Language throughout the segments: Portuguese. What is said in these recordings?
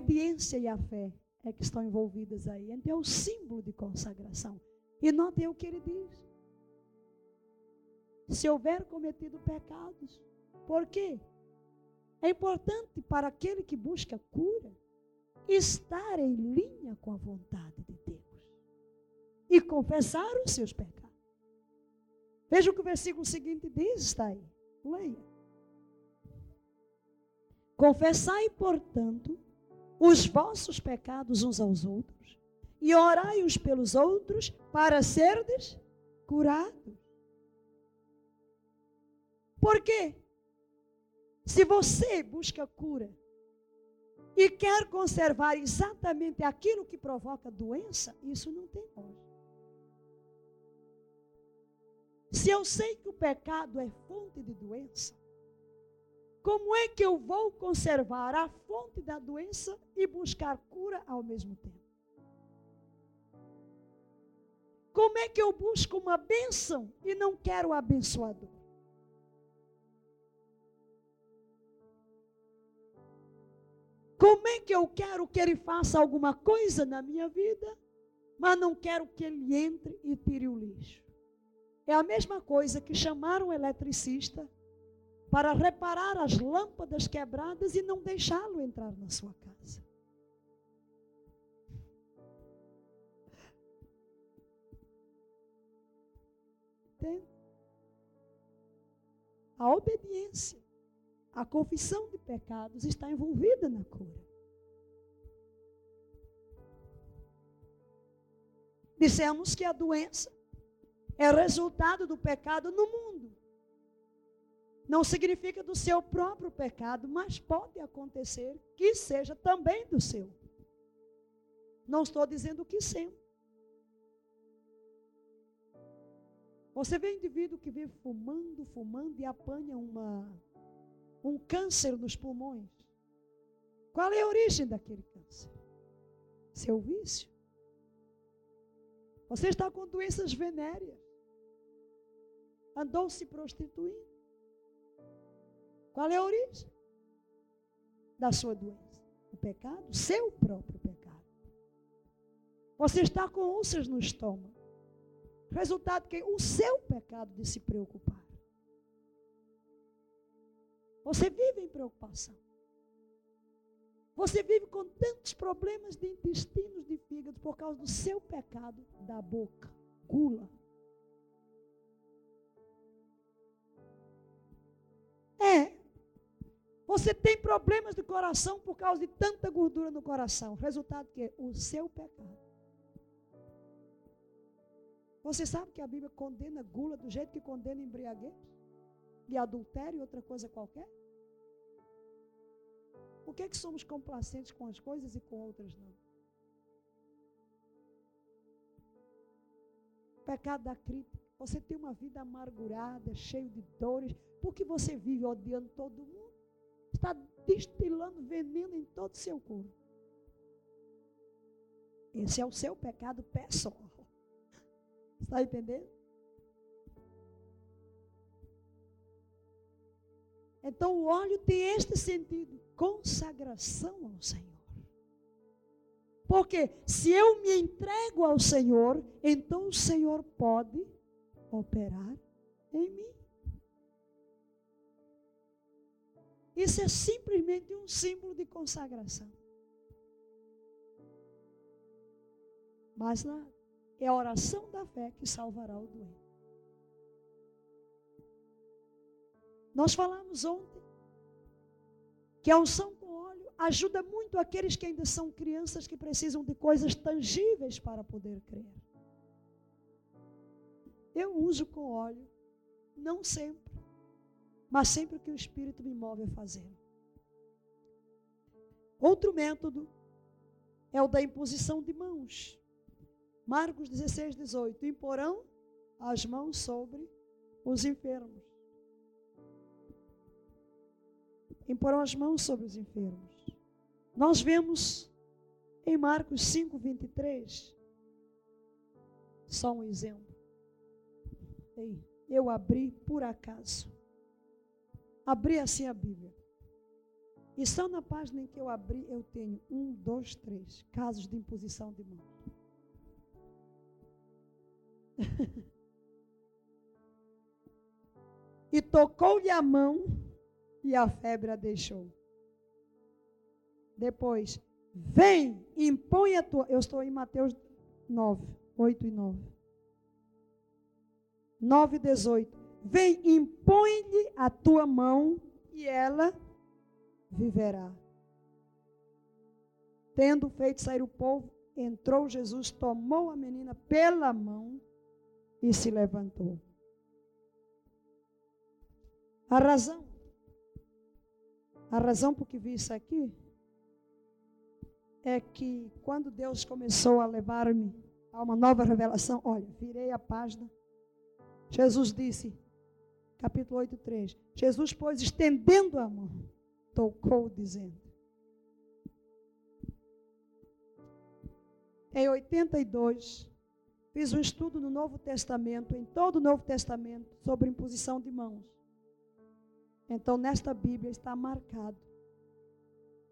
obediência e a fé é que estão envolvidas aí. Então é o símbolo de consagração. E notem o que ele diz. Se houver cometido pecados, por quê? É importante para aquele que busca cura estar em linha com a vontade de Deus e confessar os seus pecados. Veja o que o versículo seguinte diz, está aí. Leia. Confessai, portanto, os vossos pecados uns aos outros e orai uns pelos outros para serdes curados. Por quê? Se você busca cura e quer conservar exatamente aquilo que provoca doença, isso não tem lógica. Se eu sei que o pecado é fonte de doença, como é que eu vou conservar a fonte da doença e buscar cura ao mesmo tempo? Como é que eu busco uma bênção e não quero o abençoador? Como é que eu quero que ele faça alguma coisa na minha vida, mas não quero que ele entre e tire o lixo? É a mesma coisa que chamar um eletricista para reparar as lâmpadas quebradas e não deixá-lo entrar na sua casa. Entende? A obediência, a confissão de pecados está envolvida na cura. Dissemos que a doença é resultado do pecado no mundo. Não significa do seu próprio pecado, mas pode acontecer que seja também do seu. Não estou dizendo que sempre. Você vê um indivíduo que vive fumando, fumando e apanha uma, um câncer nos pulmões. Qual é a origem daquele câncer? Seu vício. Você está com doenças venéreas. Andou se prostituindo. Qual é a origem da sua doença? O pecado, seu próprio pecado. Você está com úlceras no estômago. Resultado que o seu pecado de se preocupar. Você vive em preocupação. Você vive com tantos problemas de intestinos, de fígado, por causa do seu pecado da boca, gula. É, você tem problemas de coração por causa de tanta gordura no coração. Resultado que é o seu pecado. Você sabe que a Bíblia condena gula do jeito que condena embriaguez? E adultério e outra coisa qualquer? Por que, que somos complacentes com as coisas e com outras não? Pecado da crítica. Você tem uma vida amargurada, cheio de dores, porque você vive odiando todo mundo está destilando veneno em todo o seu corpo. Esse é o seu pecado pessoal. Está entendendo? Então o óleo tem este sentido: consagração ao Senhor. Porque se eu me entrego ao Senhor, então o Senhor pode operar em mim. Isso é simplesmente um símbolo de consagração. Mas nada. É a oração da fé que salvará o doente. Nós falamos ontem que a unção com óleo ajuda muito aqueles que ainda são crianças que precisam de coisas tangíveis para poder crer. Eu uso com óleo, não sempre mas sempre o que o Espírito me move a fazer. Outro método é o da imposição de mãos. Marcos 16, 18. Imporão as mãos sobre os enfermos. Imporão as mãos sobre os enfermos. Nós vemos em Marcos 5, 23, só um exemplo. Eu abri por acaso abri assim a Bíblia. E só na página em que eu abri, eu tenho um, dois, três casos de imposição de mão. e tocou-lhe a mão e a febre a deixou. Depois, vem, impõe a tua. Eu estou em Mateus 9, 8 e 9. 9 e 18. Vem, impõe-lhe a tua mão e ela viverá. Tendo feito sair o povo, entrou Jesus, tomou a menina pela mão e se levantou. A razão, a razão por que vi isso aqui, é que quando Deus começou a levar-me a uma nova revelação, olha, virei a página. Jesus disse, capítulo 8, 3. Jesus, pois, estendendo a mão, tocou, dizendo. Em 82, fiz um estudo no Novo Testamento, em todo o Novo Testamento, sobre imposição de mãos. Então, nesta Bíblia está marcado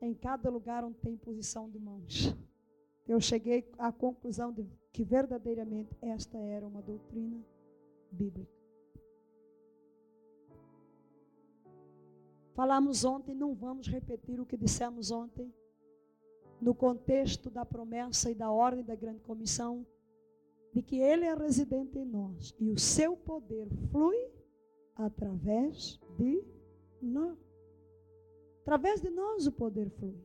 em cada lugar onde tem imposição de mãos. Eu cheguei à conclusão de que verdadeiramente esta era uma doutrina bíblica. Falamos ontem, não vamos repetir o que dissemos ontem, no contexto da promessa e da ordem da grande comissão, de que Ele é residente em nós e o seu poder flui através de nós. Através de nós o poder flui.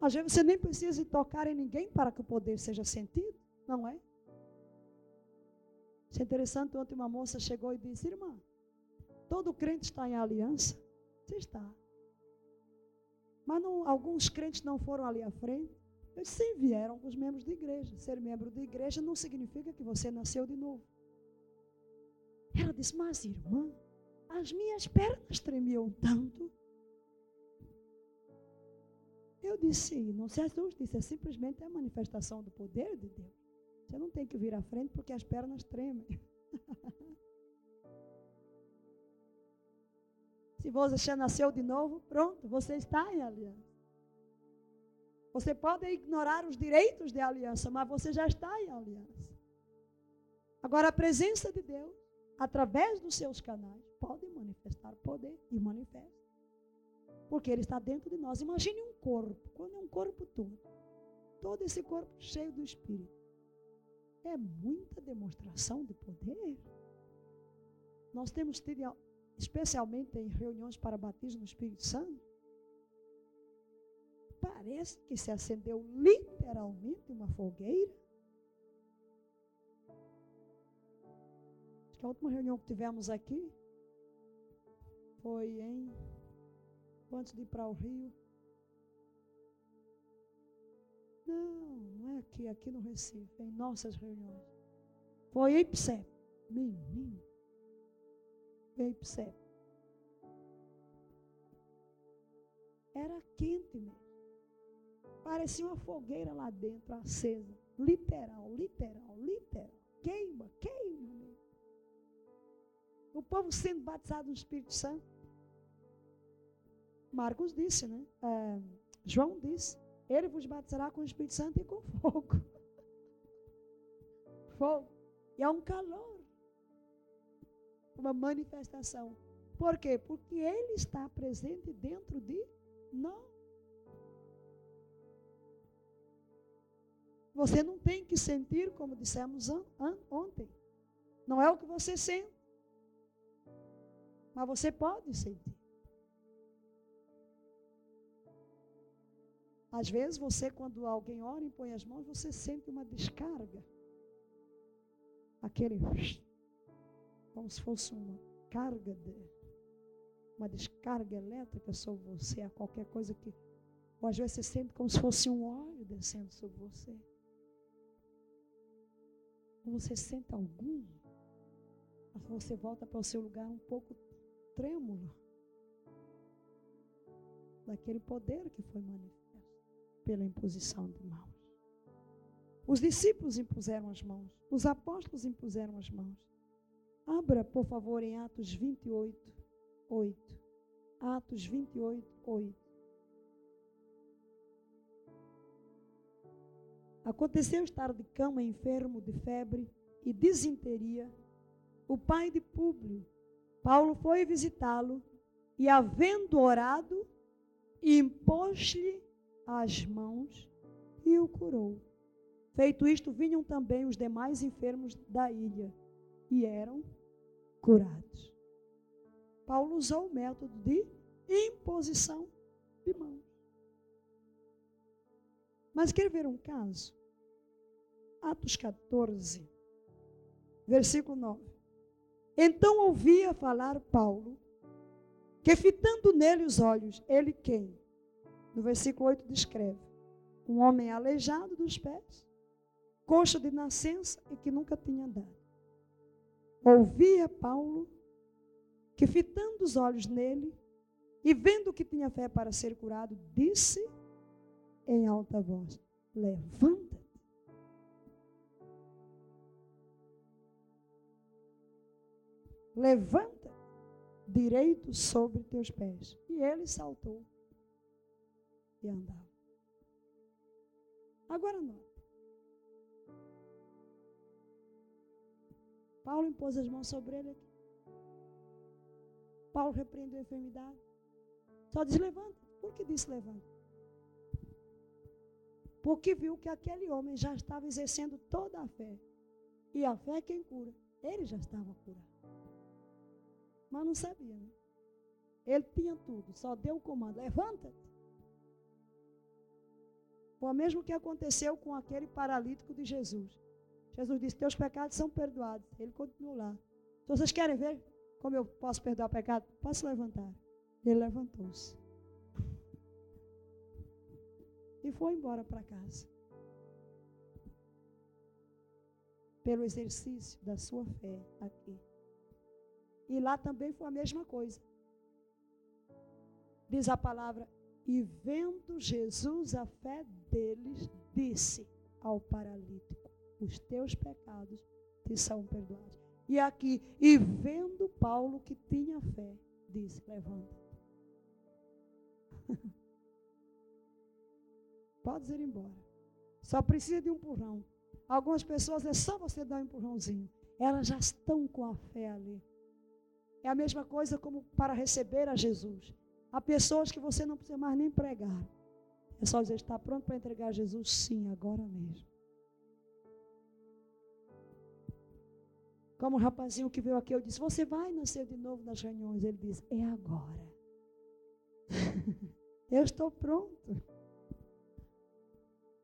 Às vezes você nem precisa tocar em ninguém para que o poder seja sentido, não é? Isso é interessante, ontem uma moça chegou e disse, irmã, todo crente está em aliança. Você está. Mas não, alguns crentes não foram ali à frente. Eles sim vieram com os membros de igreja. Ser membro de igreja não significa que você nasceu de novo. Ela disse, mas irmã, as minhas pernas tremiam tanto. Eu disse, não se assuste, isso é simplesmente a manifestação do poder de Deus. Você não tem que vir à frente porque as pernas tremem. Se você nasceu de novo, pronto, você está em aliança. Você pode ignorar os direitos de aliança, mas você já está em aliança. Agora, a presença de Deus, através dos seus canais, pode manifestar poder e manifesta. Porque Ele está dentro de nós. Imagine um corpo, quando é um corpo todo, todo esse corpo cheio do Espírito. É muita demonstração de poder. Nós temos tido especialmente em reuniões para batismo no Espírito Santo, parece que se acendeu literalmente uma fogueira. Acho que a última reunião que tivemos aqui foi em. Antes de ir para o Rio. Não, não é aqui, aqui no Recife, em nossas reuniões. Foi em Psep. Menino para Era quente mesmo. Parecia uma fogueira lá dentro, acesa. Literal, literal, literal. Queima, queima mesmo. O povo sendo batizado no Espírito Santo. Marcos disse, né? É, João disse: Ele vos batizará com o Espírito Santo e com fogo. fogo. E há um calor uma manifestação. Por quê? Porque Ele está presente dentro de nós. Você não tem que sentir, como dissemos ontem. Não é o que você sente. Mas você pode sentir. Às vezes você, quando alguém ora e põe as mãos, você sente uma descarga. Aquele como se fosse uma carga, de, uma descarga elétrica sobre você, a qualquer coisa que. Ou às vezes você sente como se fosse um óleo descendo sobre você. Ou você sente algum, você volta para o seu lugar um pouco trêmulo daquele poder que foi manifesto pela imposição de mãos. Os discípulos impuseram as mãos, os apóstolos impuseram as mãos. Abra, por favor, em Atos 28, 8. Atos 28, 8. Aconteceu estar de cama enfermo de febre e disenteria. O pai de Públio, Paulo foi visitá-lo e, havendo orado, impôs-lhe as mãos e o curou. Feito isto, vinham também os demais enfermos da ilha e eram curados. Paulo usou o método de imposição de mãos. Mas quer ver um caso? Atos 14, versículo 9. Então ouvia falar Paulo, que fitando nele os olhos, ele quem? No versículo 8 descreve: um homem aleijado dos pés, coxa de nascença e que nunca tinha andado. Ouvia Paulo, que fitando os olhos nele, e vendo que tinha fé para ser curado, disse em alta voz: Levanta-te. Levanta direito sobre teus pés. E ele saltou e andava. Agora não. Paulo impôs as mãos sobre ele. Paulo repreendeu a enfermidade. Só diz levanta. Por que disse levanta? Porque viu que aquele homem já estava exercendo toda a fé. E a fé é quem cura. Ele já estava curado. Mas não sabia, né? Ele tinha tudo, só deu o comando: levanta-te. Foi o mesmo que aconteceu com aquele paralítico de Jesus. Jesus disse: Teus pecados são perdoados. Ele continuou lá. Se vocês querem ver como eu posso perdoar o pecado, posso levantar. Ele levantou-se. E foi embora para casa. Pelo exercício da sua fé aqui. E lá também foi a mesma coisa. Diz a palavra: E vendo Jesus a fé deles, disse ao paralítico: Os teus pecados te são perdoados. E aqui, e vendo Paulo que tinha fé, disse: Levanta. Pode ir embora. Só precisa de um empurrão. Algumas pessoas é só você dar um empurrãozinho. Elas já estão com a fé ali. É a mesma coisa como para receber a Jesus. Há pessoas que você não precisa mais nem pregar. É só dizer, está pronto para entregar a Jesus? Sim, agora mesmo. Como o rapazinho que veio aqui, eu disse, você vai nascer de novo nas reuniões? Ele disse, é agora. eu estou pronto.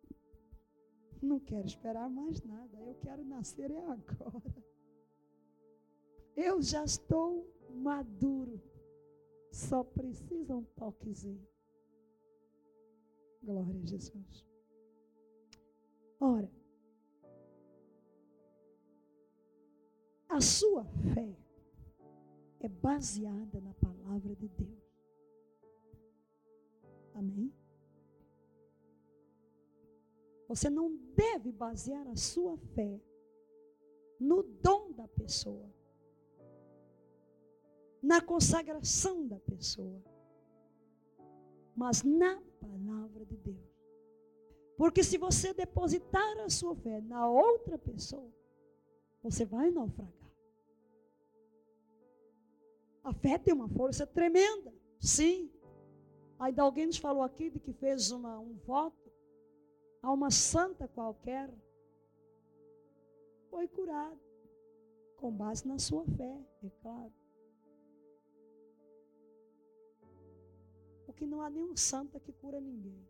Não quero esperar mais nada. Eu quero nascer é agora. Eu já estou maduro. Só precisa um toquezinho. Glória a Jesus. Ora, a sua fé é baseada na palavra de Deus. Amém? Você não deve basear a sua fé no dom da pessoa na consagração da pessoa, mas na palavra de Deus. Porque se você depositar a sua fé na outra pessoa, você vai naufragar. A fé tem uma força tremenda, sim. Ainda alguém nos falou aqui de que fez uma, um voto a uma santa qualquer, foi curado, com base na sua fé, é claro. Porque não há nenhum santa que cura ninguém.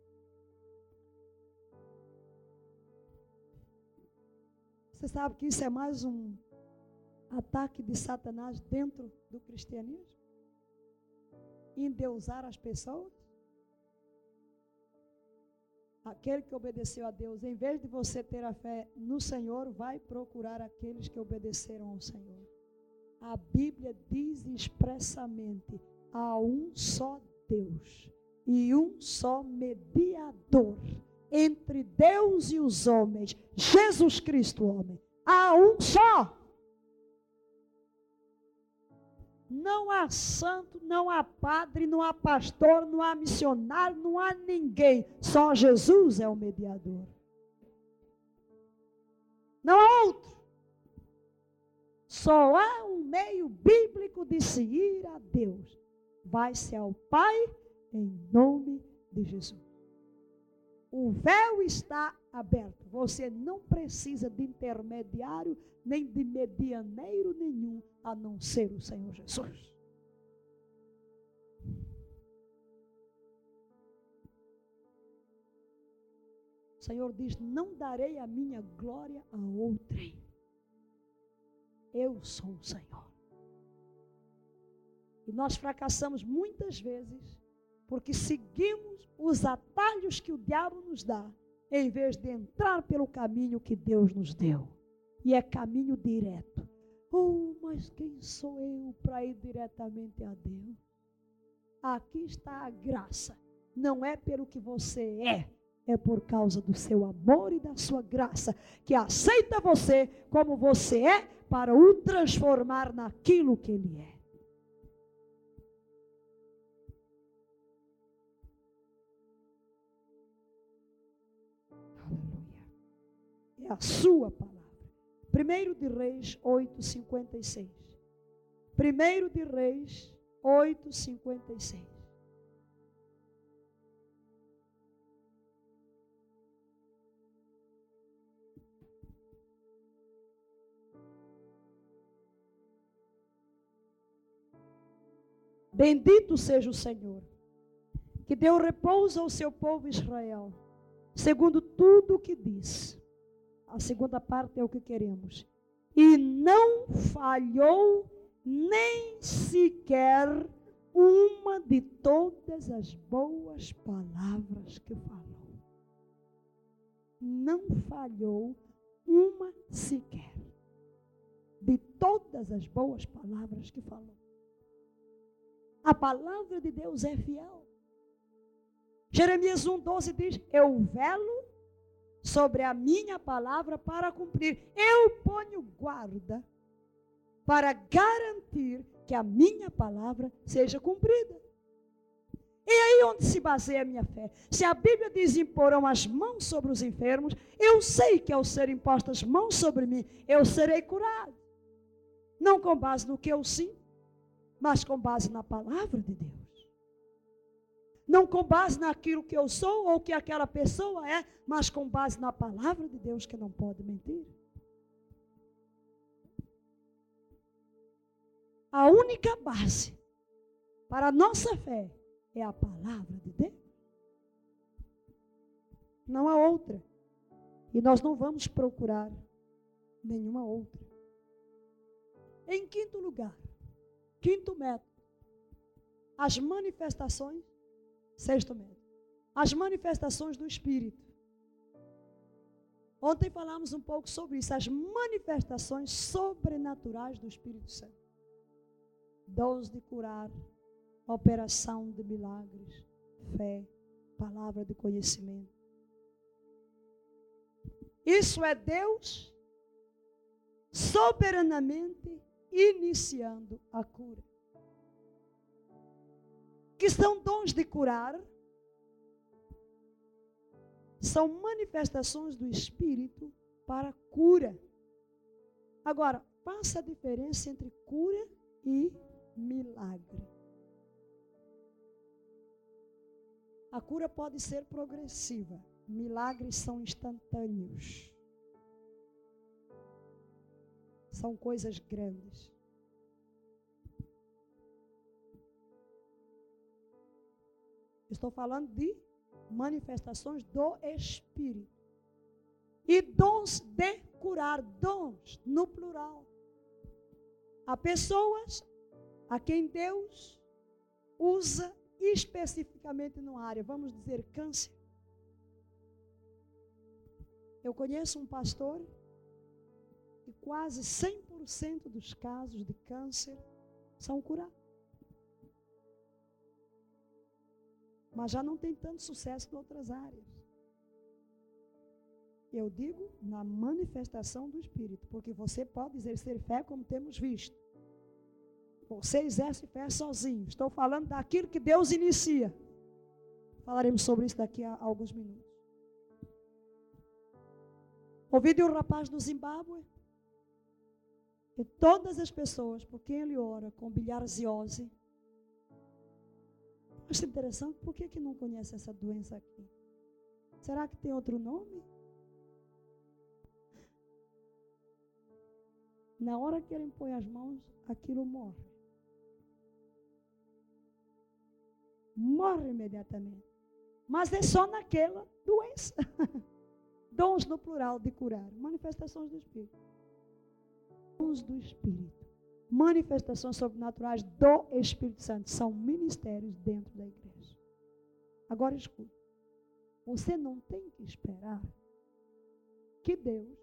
Você sabe que isso é mais um ataque de Satanás dentro do cristianismo? Endeusar as pessoas? Aquele que obedeceu a Deus, em vez de você ter a fé no Senhor, vai procurar aqueles que obedeceram ao Senhor. A Bíblia diz expressamente: há um só Deus e um só mediador entre Deus e os homens, Jesus Cristo, homem. Há um só. Não há santo, não há padre, não há pastor, não há missionário, não há ninguém. Só Jesus é o mediador. Não há outro. Só há um meio bíblico de se ir a Deus. Vai-se ao Pai em nome de Jesus. O véu está aberto. Você não precisa de intermediário, nem de medianeiro nenhum, a não ser o Senhor Jesus. O Senhor diz: Não darei a minha glória a outrem. Eu sou o Senhor. E nós fracassamos muitas vezes porque seguimos os atalhos que o diabo nos dá, em vez de entrar pelo caminho que Deus nos deu. E é caminho direto. Oh, mas quem sou eu para ir diretamente a Deus? Aqui está a graça. Não é pelo que você é, é por causa do seu amor e da sua graça, que aceita você como você é, para o transformar naquilo que Ele é. A sua palavra. Primeiro de Reis 8:56. Primeiro de Reis 8:56. Bendito seja o Senhor, que deu repouso ao seu povo Israel, segundo tudo o que diz. A segunda parte é o que queremos. E não falhou nem sequer uma de todas as boas palavras que falou. Não falhou uma sequer de todas as boas palavras que falou. A palavra de Deus é fiel. Jeremias 1,12 diz: Eu velo sobre a minha palavra para cumprir. Eu ponho guarda para garantir que a minha palavra seja cumprida. E aí onde se baseia a minha fé? Se a Bíblia diz imporão as mãos sobre os enfermos, eu sei que ao ser impostas mãos sobre mim, eu serei curado. Não com base no que eu sinto, mas com base na palavra de Deus não com base naquilo que eu sou ou que aquela pessoa é, mas com base na palavra de Deus que não pode mentir. A única base para a nossa fé é a palavra de Deus. Não há outra. E nós não vamos procurar nenhuma outra. Em quinto lugar, quinto método, as manifestações Sexto método. As manifestações do Espírito. Ontem falamos um pouco sobre isso, as manifestações sobrenaturais do Espírito Santo. Dons de curar, operação de milagres, fé, palavra de conhecimento. Isso é Deus soberanamente iniciando a cura que são dons de curar, são manifestações do Espírito para cura. Agora, passa a diferença entre cura e milagre. A cura pode ser progressiva, milagres são instantâneos. São coisas grandes. Estou falando de manifestações do Espírito. E dons de curar, dons no plural. Há pessoas a quem Deus usa especificamente numa área, vamos dizer câncer. Eu conheço um pastor e quase 100% dos casos de câncer são curados. Mas já não tem tanto sucesso em outras áreas. Eu digo na manifestação do Espírito, porque você pode exercer fé como temos visto. Você exerce fé sozinho. Estou falando daquilo que Deus inicia. Falaremos sobre isso daqui a alguns minutos. Ouvi de um rapaz do Zimbábue. E todas as pessoas por quem ele ora com bilharziose. Acho interessante, por que, que não conhece essa doença aqui? Será que tem outro nome? Na hora que ele põe as mãos, aquilo morre. Morre imediatamente. Mas é só naquela doença. Dons no plural de curar. Manifestações do Espírito. Dons do Espírito. Manifestações sobrenaturais do Espírito Santo. São ministérios dentro da igreja. Agora escuta. Você não tem que esperar que Deus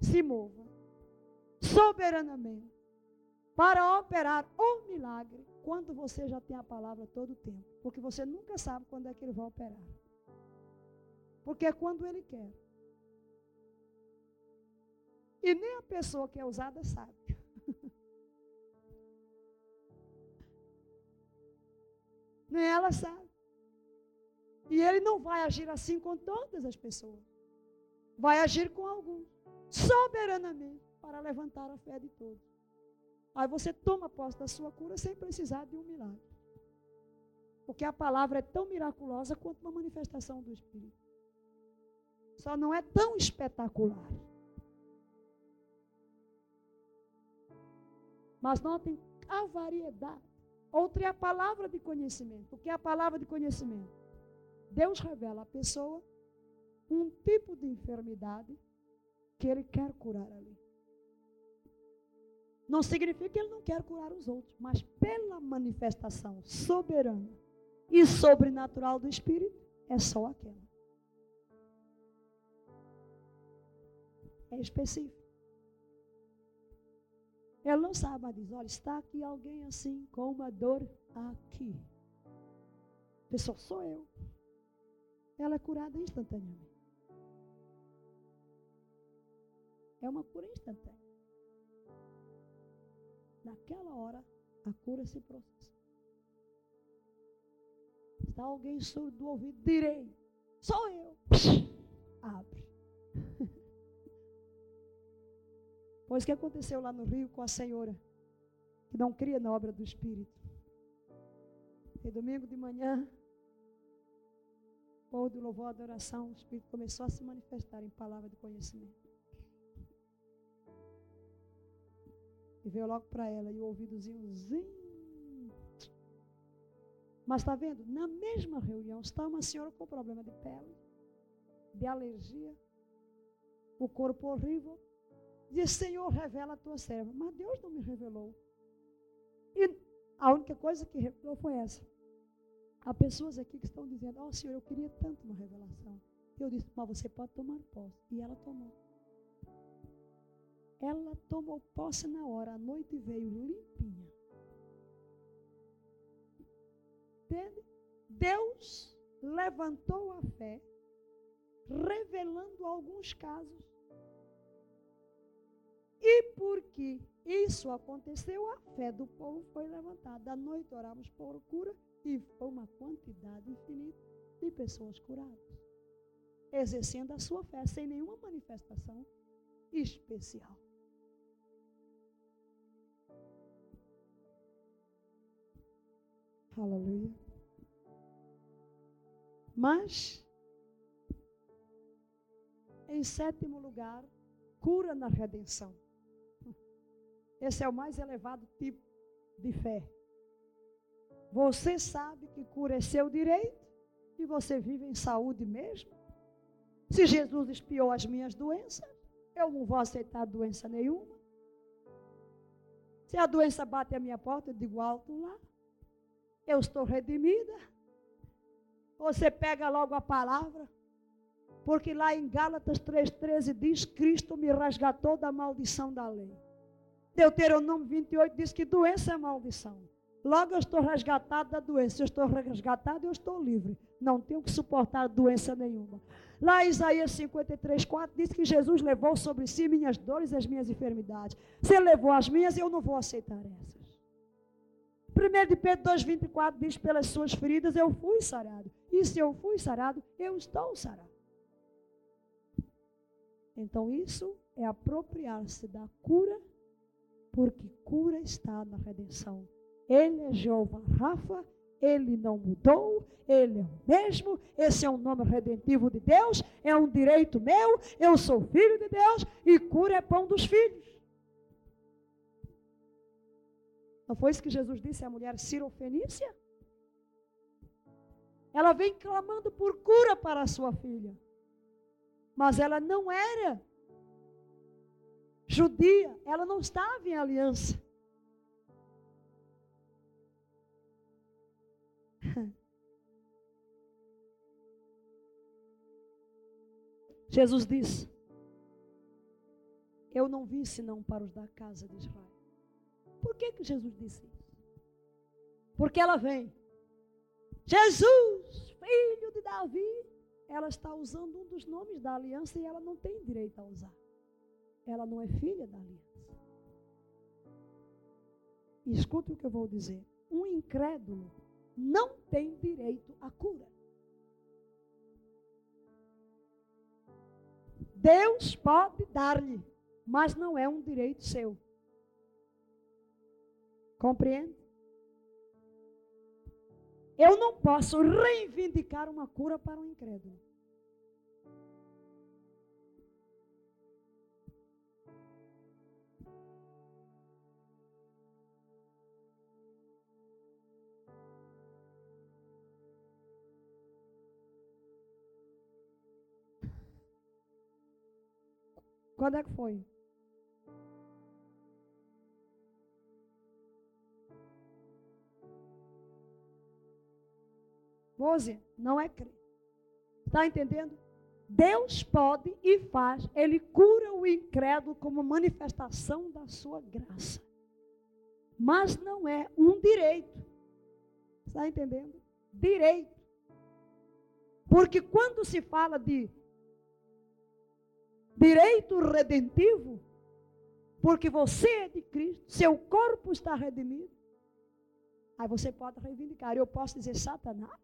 se mova soberanamente para operar um milagre quando você já tem a palavra todo o tempo. Porque você nunca sabe quando é que ele vai operar. Porque é quando ele quer. E nem a pessoa que é usada sabe. Nem ela sabe. E ele não vai agir assim com todas as pessoas. Vai agir com alguns, soberanamente, para levantar a fé de todos. Aí você toma posse da sua cura sem precisar de um milagre. Porque a palavra é tão miraculosa quanto uma manifestação do Espírito. Só não é tão espetacular. Mas notem a variedade. Outra é a palavra de conhecimento. O que é a palavra de conhecimento? Deus revela à pessoa um tipo de enfermidade que Ele quer curar ali. Não significa que Ele não quer curar os outros, mas pela manifestação soberana e sobrenatural do Espírito, é só aquela. É específico. Ele não sabe, mas diz: olha, está aqui alguém assim, com uma dor aqui. A pessoa, sou eu ela é curada instantaneamente. É uma cura instantânea. Naquela hora, a cura se processa. Está alguém surdo do ouvido direito. Sou eu. Abre. Pois o que aconteceu lá no Rio com a senhora, que não cria na obra do Espírito. E domingo de manhã, ou do louvor, adoração, o Espírito começou a se manifestar em palavra de conhecimento. E veio logo para ela e o ouvidozinho. Mas está vendo? Na mesma reunião está uma senhora com problema de pele, de alergia, o corpo horrível. Diz, Senhor, revela a tua serva. Mas Deus não me revelou. E a única coisa que revelou foi essa. Há pessoas aqui que estão dizendo: Ó oh, Senhor, eu queria tanto uma revelação. Eu disse: Mas você pode tomar posse. E ela tomou. Ela tomou posse na hora. A noite veio limpinha. Entende? Deus levantou a fé, revelando alguns casos. E porque isso aconteceu, a fé do povo foi levantada. À noite oramos por cura e foi uma quantidade infinita de pessoas curadas, exercendo a sua fé sem nenhuma manifestação especial. Aleluia. Mas, em sétimo lugar, cura na redenção. Esse é o mais elevado tipo de fé. Você sabe que cura é seu direito e você vive em saúde mesmo. Se Jesus espiou as minhas doenças, eu não vou aceitar doença nenhuma. Se a doença bate a minha porta, eu digo alto lá. Eu estou redimida. Você pega logo a palavra. Porque lá em Gálatas 3,13 diz: Cristo me resgatou da maldição da lei. Deuteronômio 28 diz que doença é maldição. Logo eu estou resgatado da doença. Eu estou resgatado, eu estou livre. Não tenho que suportar doença nenhuma. Lá Isaías 53, 4 diz que Jesus levou sobre si minhas dores e as minhas enfermidades. Se ele levou as minhas, eu não vou aceitar essas. 1 de Pedro 2,24 diz: Pelas suas feridas eu fui sarado. E se eu fui sarado, eu estou sarado. Então isso é apropriar-se da cura, porque cura está na redenção. Ele é Jeová Rafa, ele não mudou, ele é o mesmo, esse é um nome redentivo de Deus, é um direito meu, eu sou filho de Deus e cura é pão dos filhos. Não foi isso que Jesus disse à mulher Cirofenícia? Ela vem clamando por cura para a sua filha. Mas ela não era judia, ela não estava em aliança. Jesus disse: Eu não vim senão para os da casa de Israel. Por que, que Jesus disse isso? Porque ela vem. Jesus, filho de Davi, ela está usando um dos nomes da aliança e ela não tem direito a usar. Ela não é filha da aliança. Escute o que eu vou dizer. Um incrédulo não tem direito à cura. Deus pode dar-lhe, mas não é um direito seu. Compreende? Eu não posso reivindicar uma cura para um incrédulo. Quando é que foi? Rose, não é crer. Está entendendo? Deus pode e faz, Ele cura o incrédulo como manifestação da sua graça. Mas não é um direito. Está entendendo? Direito. Porque quando se fala de direito redentivo, porque você é de Cristo, seu corpo está redimido, aí você pode reivindicar. Eu posso dizer, Satanás,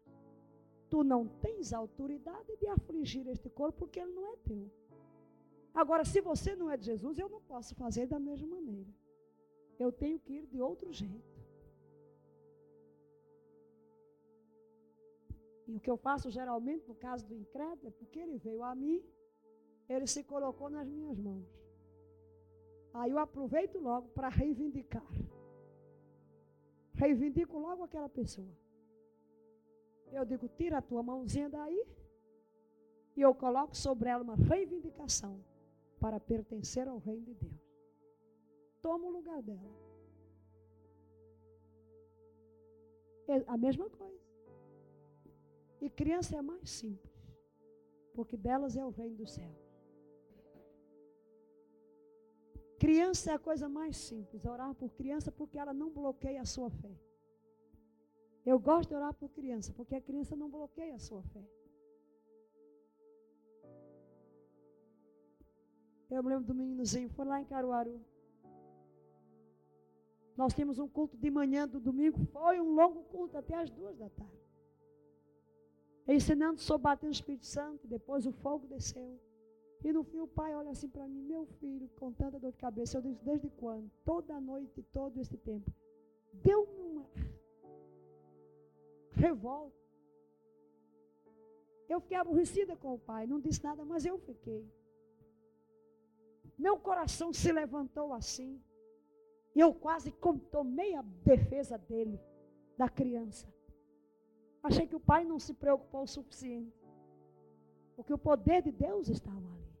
tu não tens autoridade de afligir este corpo porque ele não é teu. Agora, se você não é de Jesus, eu não posso fazer da mesma maneira. Eu tenho que ir de outro jeito. E o que eu faço geralmente no caso do incrédulo é porque ele veio a mim ele se colocou nas minhas mãos. Aí eu aproveito logo para reivindicar. Reivindico logo aquela pessoa. Eu digo, tira a tua mãozinha daí. E eu coloco sobre ela uma reivindicação para pertencer ao reino de Deus. Toma o lugar dela. É a mesma coisa. E criança é mais simples. Porque delas é o reino do céu. Criança é a coisa mais simples, orar por criança porque ela não bloqueia a sua fé. Eu gosto de orar por criança porque a criança não bloqueia a sua fé. Eu me lembro do meninozinho, foi lá em Caruaru. Nós tínhamos um culto de manhã do domingo, foi um longo culto até as duas da tarde. Ensinando sobre bater no Espírito Santo, depois o fogo desceu. E no fim o pai olha assim para mim, meu filho, com tanta dor de cabeça. Eu disse, desde quando? Toda noite, todo esse tempo. Deu-me uma revolta. Eu fiquei aborrecida com o pai, não disse nada, mas eu fiquei. Meu coração se levantou assim. E eu quase tomei a defesa dele, da criança. Achei que o pai não se preocupou o suficiente. Porque o poder de Deus estava ali.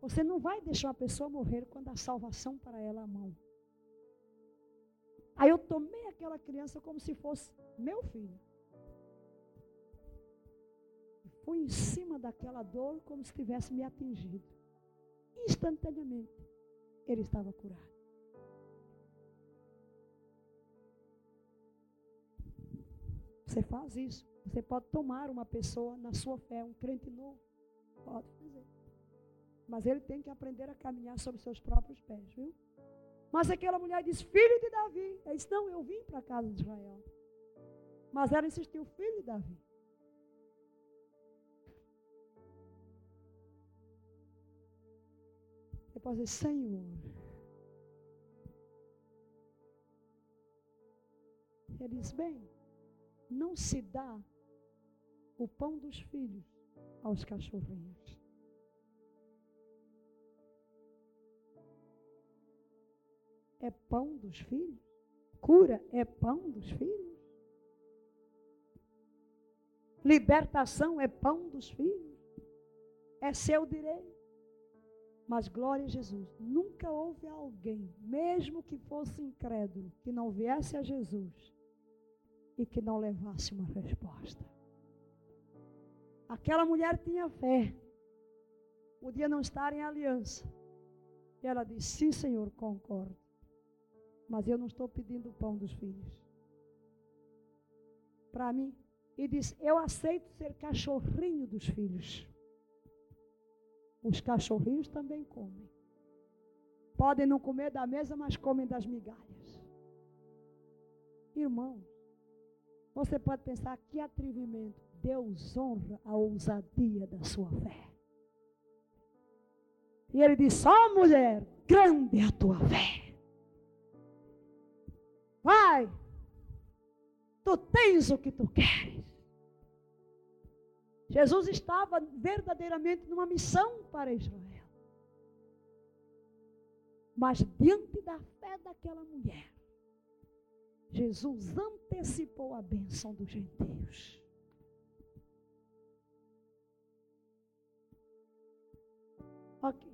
Você não vai deixar uma pessoa morrer quando a salvação para ela é a mão. Aí eu tomei aquela criança como se fosse meu filho. Fui em cima daquela dor como se tivesse me atingido. Instantaneamente, ele estava curado. Você faz isso. Você pode tomar uma pessoa na sua fé, um crente novo. Pode fazer. Mas ele tem que aprender a caminhar sobre seus próprios pés, viu? Mas aquela mulher disse, filho de Davi. Ele disse, não, eu vim para a casa de Israel. Mas ela insistiu, filho de Davi. Você pode dizer, Senhor. Ele diz, bem, não se dá o pão dos filhos aos cachorrinhos. É pão dos filhos? Cura é pão dos filhos? Libertação é pão dos filhos? É seu direito. Mas glória a Jesus, nunca houve alguém, mesmo que fosse incrédulo, que não viesse a Jesus e que não levasse uma resposta. Aquela mulher tinha fé, podia não estar em aliança. E ela disse: Sim, Senhor, concordo. Mas eu não estou pedindo o pão dos filhos. Para mim. E disse: Eu aceito ser cachorrinho dos filhos. Os cachorrinhos também comem. Podem não comer da mesa, mas comem das migalhas. Irmão, você pode pensar que atrevimento. Deus honra a ousadia da sua fé. E ele disse: Ó oh, mulher, grande é a tua fé. Vai, tu tens o que tu queres. Jesus estava verdadeiramente numa missão para Israel. Mas diante da fé daquela mulher, Jesus antecipou a bênção dos gentios. Ok.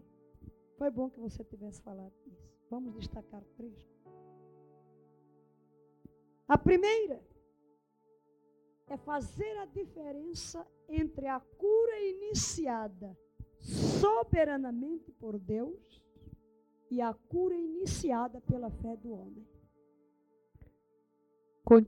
Foi bom que você tivesse falado isso. Vamos destacar três. A primeira é fazer a diferença entre a cura iniciada soberanamente por Deus e a cura iniciada pela fé do homem. vékony,